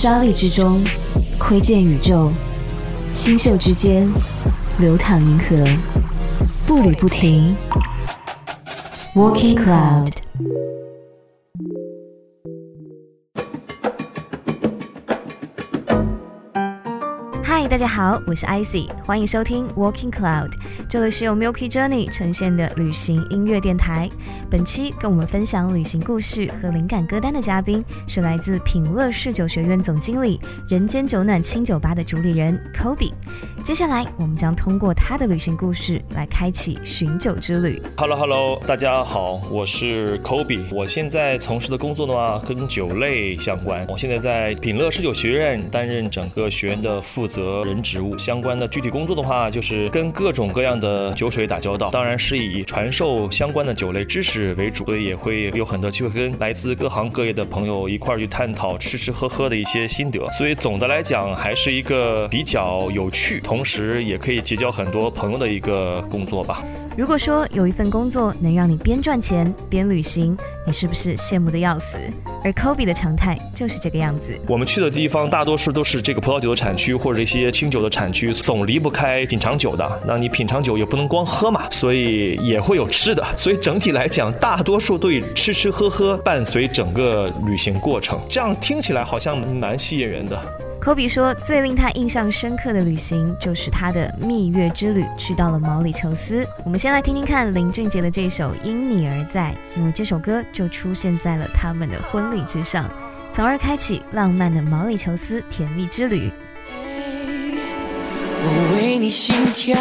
沙砾之中窥见宇宙，星宿之间流淌银河，步履不停。Walking Cloud。好，我是 icy，欢迎收听 Walking Cloud，这里是由 Milky Journey 呈现的旅行音乐电台。本期跟我们分享旅行故事和灵感歌单的嘉宾是来自品乐侍酒学院总经理、人间酒暖清酒吧的主理人 Kobe。接下来，我们将通过他的旅行故事来开启寻酒之旅。Hello Hello，大家好，我是 Kobe。我现在从事的工作的话，跟酒类相关。我现在在品乐侍酒学院担任整个学院的负责人职务。相关的具体工作的话，就是跟各种各样的酒水打交道，当然是以传授相关的酒类知识为主，所以也会有很多机会跟来自各行各业的朋友一块儿去探讨吃吃喝喝的一些心得。所以总的来讲，还是一个比较有趣。同时也可以结交很多朋友的一个工作吧。如果说有一份工作能让你边赚钱边旅行，你是不是羡慕的要死？而 Kobe 的常态就是这个样子。我们去的地方大多数都是这个葡萄酒的产区或者一些清酒的产区，总离不开品尝酒的。那你品尝酒也不能光喝嘛，所以也会有吃的。所以整体来讲，大多数都以吃吃喝喝伴随整个旅行过程。这样听起来好像蛮吸引人的。科比说，最令他印象深刻的旅行就是他的蜜月之旅，去到了毛里求斯。我们先来听听看林俊杰的这首《因你而在》，因为这首歌就出现在了他们的婚礼之上，从而开启浪漫的毛里求斯甜蜜之旅。我为你心跳，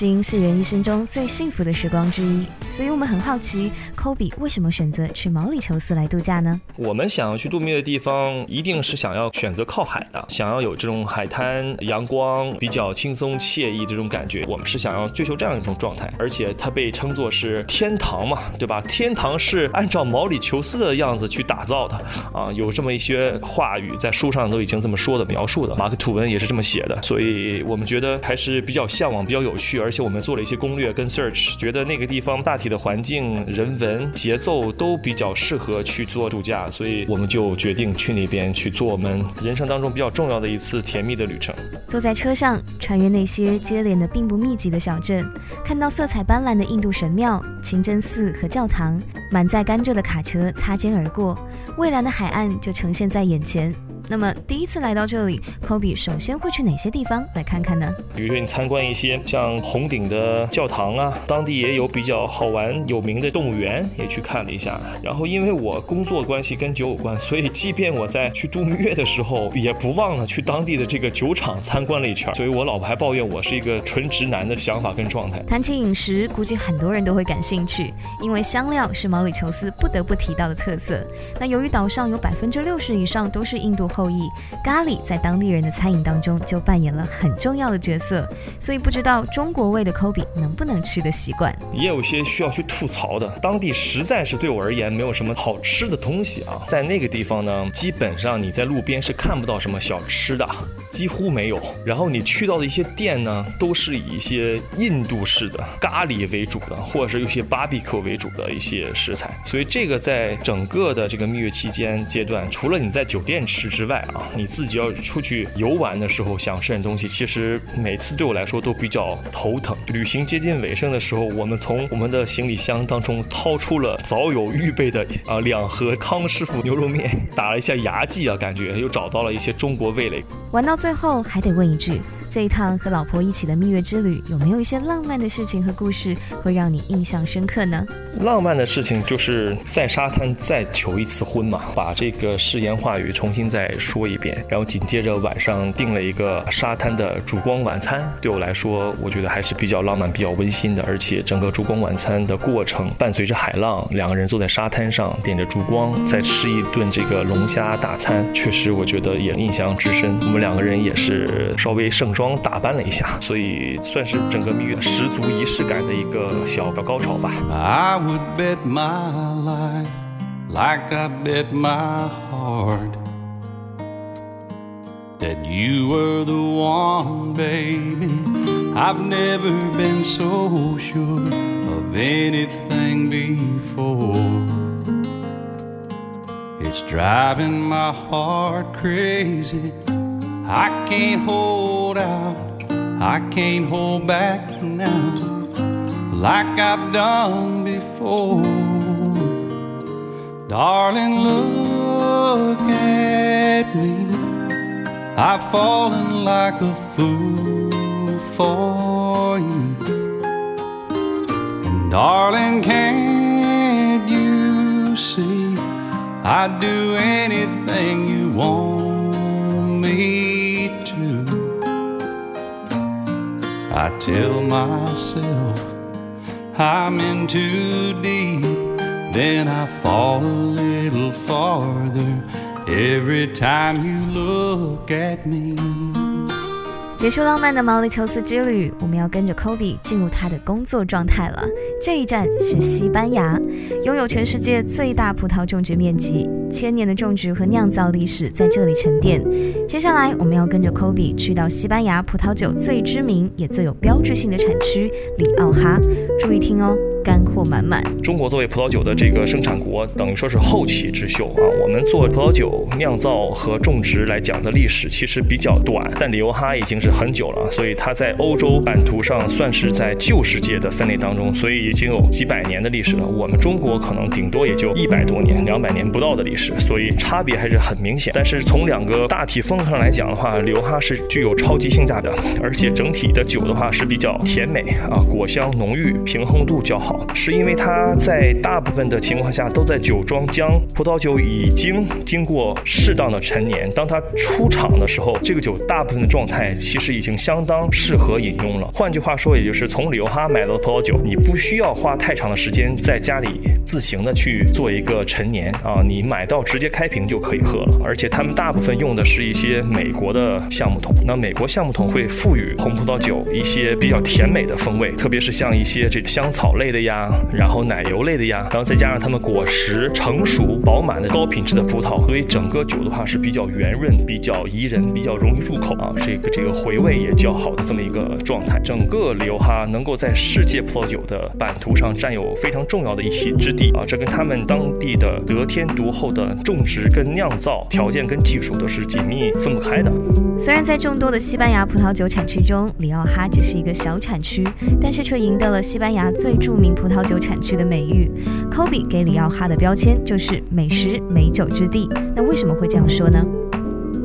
心是人一生中最幸福的时光之一，所以我们很好奇，Kobe 为什么选择去毛里求斯来度假呢？我们想要去度蜜的地方，一定是想要选择靠海的，想要有这种海滩、阳光、比较轻松惬意这种感觉。我们是想要追求这样一种状态，而且它被称作是天堂嘛，对吧？天堂是按照毛里求斯的样子去打造的啊，有这么一些话语在书上都已经这么说的描述的，马克吐温也是这么写的，所以我们觉得还是比较向往、比较有趣。而且我们做了一些攻略跟 search，觉得那个地方大体的环境、人文、节奏都比较适合去做度假，所以我们就决定去那边去做我们人生当中比较重要的一次甜蜜的旅程。坐在车上，穿越那些接连的并不密集的小镇，看到色彩斑斓的印度神庙、清真寺和教堂，满载甘蔗的卡车擦肩而过，蔚蓝的海岸就呈现在眼前。那么第一次来到这里，Kobe 首先会去哪些地方来看看呢？比如说你参观一些像红顶的教堂啊，当地也有比较好玩有名的动物园，也去看了一下。然后因为我工作关系跟酒有关，所以即便我在去度蜜月的时候，也不忘了去当地的这个酒厂参观了一圈。所以我老婆还抱怨我是一个纯直男的想法跟状态。谈起饮食，估计很多人都会感兴趣，因为香料是毛里求斯不得不提到的特色。那由于岛上有百分之六十以上都是印度。后后裔咖喱在当地人的餐饮当中就扮演了很重要的角色，所以不知道中国味的 Kobe 能不能吃得习惯。也有一些需要去吐槽的，当地实在是对我而言没有什么好吃的东西啊。在那个地方呢，基本上你在路边是看不到什么小吃的，几乎没有。然后你去到的一些店呢，都是以一些印度式的咖喱为主的，或者是有些 barbecue 为主的一些食材。所以这个在整个的这个蜜月期间阶段，除了你在酒店吃之外，外啊，你自己要出去游玩的时候想吃点东西，其实每次对我来说都比较头疼。旅行接近尾声的时候，我们从我们的行李箱当中掏出了早有预备的啊两盒康师傅牛肉面，打了一下牙祭啊，感觉又找到了一些中国味蕾。玩到最后还得问一句，这一趟和老婆一起的蜜月之旅，有没有一些浪漫的事情和故事会让你印象深刻呢？浪漫的事情就是在沙滩再求一次婚嘛，把这个誓言话语重新再。再说一遍。然后紧接着晚上订了一个沙滩的烛光晚餐，对我来说，我觉得还是比较浪漫、比较温馨的。而且整个烛光晚餐的过程伴随着海浪，两个人坐在沙滩上点着烛光，再吃一顿这个龙虾大餐，确实我觉得也印象至深。我们两个人也是稍微盛装打扮了一下，所以算是整个蜜月十足仪式感的一个小小高潮吧。I would bet my life like I bet my heart that you were the one, baby. I've never been so sure of anything before. It's driving my heart crazy. I can't hold out, I can't hold back now like I've done before. Darling, look at me. I've fallen like a fool for you. And darling, can't you see? I'd do anything you want me to. I tell myself I'm in too deep, then I fall a little farther every time you look at me. 结束浪漫的毛里求斯之旅，我们要跟着 Kobe 进入他的工作状态了。这一站是西班牙，拥有全世界最大葡萄种植面积，千年的种植和酿造历史在这里沉淀。接下来，我们要跟着 Kobe 去到西班牙葡萄酒最知名也最有标志性的产区里奥哈。注意听哦，干货满满。中国作为葡萄酒的这个生产国，等于说是后起之秀啊。我们做葡萄酒酿造和种植来讲的历史其实比较短，但里欧哈已经是很久了，所以它在欧洲版图上算是在旧世界的分类当中，所以已经有几百年的历史了。我们中国可能顶多也就一百多年、两百年不到的历史，所以差别还是很明显。但是从两个大体风格上来讲的话，里欧哈是具有超级性价的，而且整体的酒的话是比较甜美啊，果香浓郁，平衡度较好，是因为它在大部分的情况下都在酒庄将葡萄酒已经经过适当的陈年，当它出厂的时候，这个酒大部分的状态其实已经相当适合饮用了。换句话说，也就是从里欧哈买到的葡萄酒，你不需要花太长的时间在家里自行的去做一个陈年啊，你买到直接开瓶就可以喝了。而且他们大部分用的是一些美国的橡木桶，那美国橡木桶会赋予红葡萄酒一些比较甜美的风味，特别是像一些这香草类的呀，然后奶油类的呀，然后再加上它们果实成熟饱满的高品质的葡萄，所以整个酒的话是比较圆润、比较宜人、比较容易入口啊，这个这个回味也较好的这么一个状态。整个里欧哈能够在世界葡萄酒的版图上占有非常重要的一席之地啊，这跟他们当地的得天独厚的种植跟酿造条件跟技术都是紧密分不开的。虽然在众多的西班牙葡萄酒产区中，里奥哈只是一个小产区，但是却赢得了西班牙最著名葡萄酒产区的美誉。Kobe 给里奥哈的标签就是美食美酒之地。那为什么会这样说呢？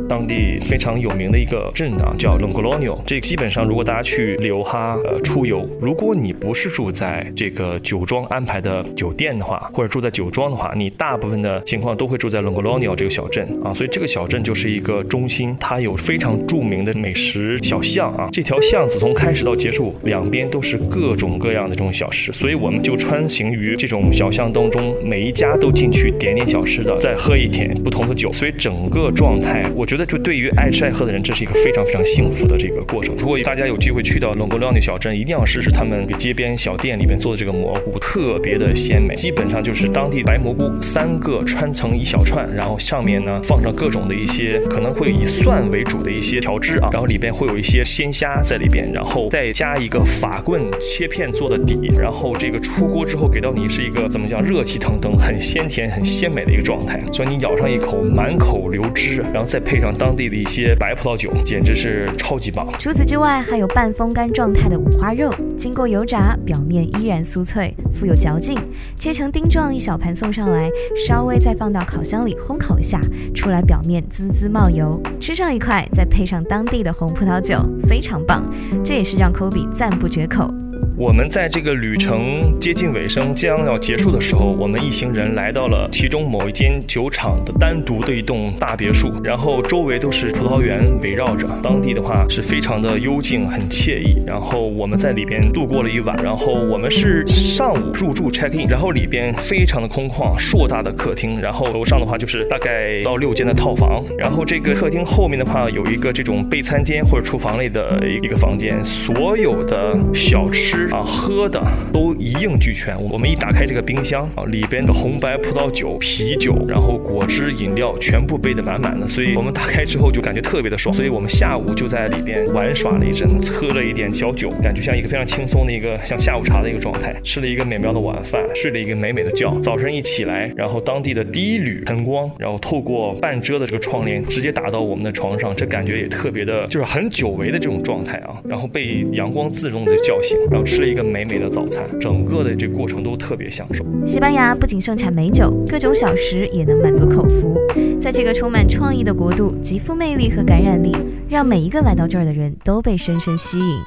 当地非常有名的一个镇啊，叫 Longolonio。这基本上，如果大家去里欧哈呃出游，如果你不是住在这个酒庄安排的酒店的话，或者住在酒庄的话，你大部分的情况都会住在 Longolonio 这个小镇啊。所以这个小镇就是一个中心，它有非常著名的美食小巷啊。这条巷子从开始到结束，两边都是各种各样的这种小吃，所以我们就穿行于这种小巷当中，每一家都进去点点小吃的，再喝一点不同的酒，所以整个状态，我觉觉得就对于爱吃爱喝的人，这是一个非常非常幸福的这个过程。如果大家有机会去到龙格廖那小镇，一定要试试他们街边小店里面做的这个蘑菇，特别的鲜美，基本上就是当地白蘑菇三个穿成一小串，然后上面呢放上各种的一些可能会以蒜为主的一些调汁啊，然后里边会有一些鲜虾在里边，然后再加一个法棍切片做的底，然后这个出锅之后给到你是一个怎么讲热气腾腾、很鲜甜、很鲜美的一个状态，所以你咬上一口满口流汁，然后再配上当地的一些白葡萄酒，简直是超级棒。除此之外，还有半风干状态的五花肉，经过油炸，表面依然酥脆，富有嚼劲。切成丁状一小盘送上来，稍微再放到烤箱里烘烤一下，出来表面滋滋冒油。吃上一块，再配上当地的红葡萄酒，非常棒。这也是让 Kobe 赞不绝口。我们在这个旅程接近尾声、将要结束的时候，我们一行人来到了其中某一间酒厂的单独的一栋大别墅，然后周围都是葡萄园围绕着。当地的话是非常的幽静，很惬意。然后我们在里边度过了一晚。然后我们是上午入住 check in，然后里边非常的空旷，硕大的客厅。然后楼上的话就是大概到六间的套房。然后这个客厅后面的话有一个这种备餐间或者厨房类的一个房间，所有的小吃啊、喝的都一应俱全。我们一打开这个冰箱啊，里边的红白葡萄酒、啤酒，然后果汁、饮料全部备得满满的。所以我们打开之后就感觉特别的爽。所以我们下午就在里边玩耍了一阵，喝了一点小酒，感觉像一个非常轻松的一个像下午茶的一个状态。吃了一个美妙的晚饭，睡了一个美美的觉。早晨一起来，然后当地的第一缕晨光，然后透过半遮的这个窗帘，直接打到我们的床上，这感觉也特别的，就是很久违的这种状态啊。然后被阳光自动的叫醒，然后吃了一个美美的早餐，整个的这过程都特别享受。西班牙不仅盛产美酒，各种小食也能满足口福。在这个充满创意的国度，极富魅力和感染力，让每一个来到这儿的人都被深深吸引。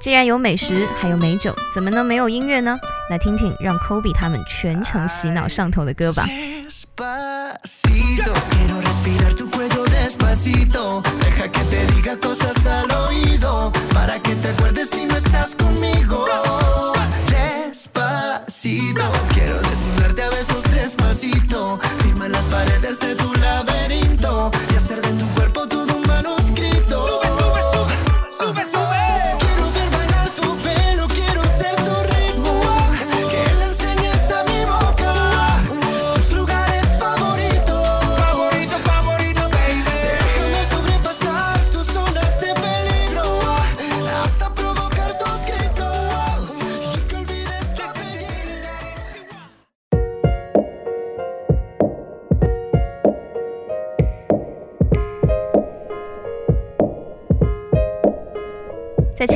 既然有美食，还有美酒，怎么能没有音乐呢？来听听让 Kobe 他们全程洗脑上头的歌吧。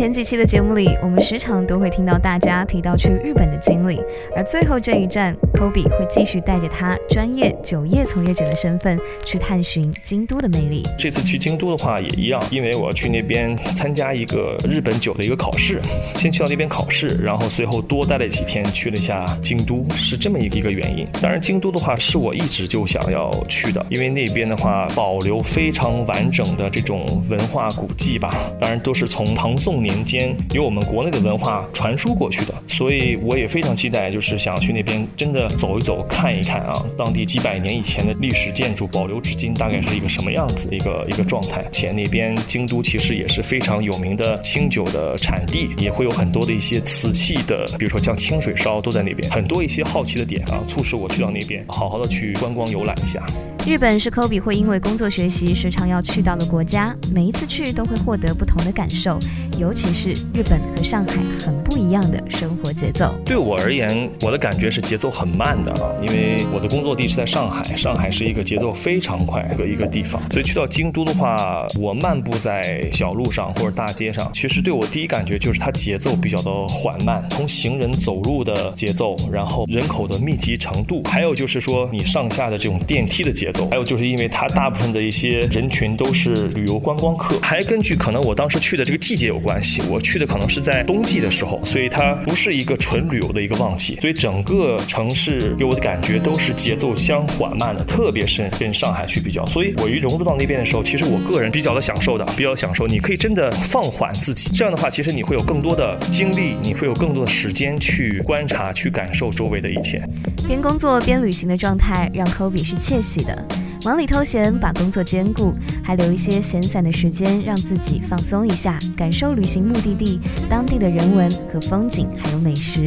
前几期的节目里，我们时常都会听到大家提到去日本的经历，而最后这一站，Kobe 会继续带着他专业酒业从业者的身份去探寻京都的魅力。这次去京都的话也一样，因为我要去那边参加一个日本酒的一个考试，先去到那边考试，然后随后多待了几天，去了一下京都，是这么一个一个原因。当然，京都的话是我一直就想要去的，因为那边的话保留非常完整的这种文化古迹吧，当然都是从唐宋年民间由我们国内的文化传输过去的，所以我也非常期待，就是想去那边真的走一走、看一看啊，当地几百年以前的历史建筑保留至今大概是一个什么样子一个一个状态。且那边京都其实也是非常有名的清酒的产地，也会有很多的一些瓷器的，比如说像清水烧都在那边，很多一些好奇的点啊，促使我去到那边好好的去观光游览一下。日本是 Kobe 会因为工作学习时常要去到的国家，每一次去都会获得不同的感受，尤其是日本和上海很不一样的生活节奏。对我而言，我的感觉是节奏很慢的。啊，因为我的工作地是在上海，上海是一个节奏非常快的一个地方，所以去到京都的话，我漫步在小路上或者大街上，其实对我第一感觉就是它节奏比较的缓慢，从行人走路的节奏，然后人口的密集程度，还有就是说你上下的这种电梯的节，还有就是因为它大部分的一些人群都是旅游观光客，还根据可能我当时去的这个季节有关系，我去的可能是在冬季的时候，所以它不是一个纯旅游的一个旺季，所以整个城市给我的感觉都是节奏相缓慢的，特别是跟上海去比较，所以我一融入到那边的时候，其实我个人比较的享受的，比较享受，你可以真的放缓自己，这样的话，其实你会有更多的精力，你会有更多的时间去观察、去感受周围的一切。边工作边旅行的状态让 Kobe 是窃喜的，忙里偷闲，把工作兼顾，还留一些闲散的时间让自己放松一下，感受旅行目的地当地的人文和风景，还有美食。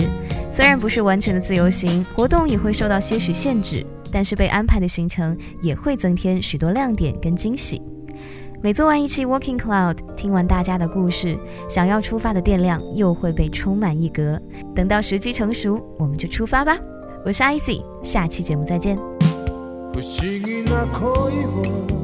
虽然不是完全的自由行，活动也会受到些许限制，但是被安排的行程也会增添许多亮点跟惊喜。每做完一期 Walking Cloud，听完大家的故事，想要出发的电量又会被充满一格。等到时机成熟，我们就出发吧。我是 icy，下期节目再见。不思議な恋を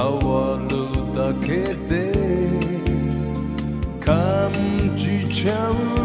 触るだけで感じちゃう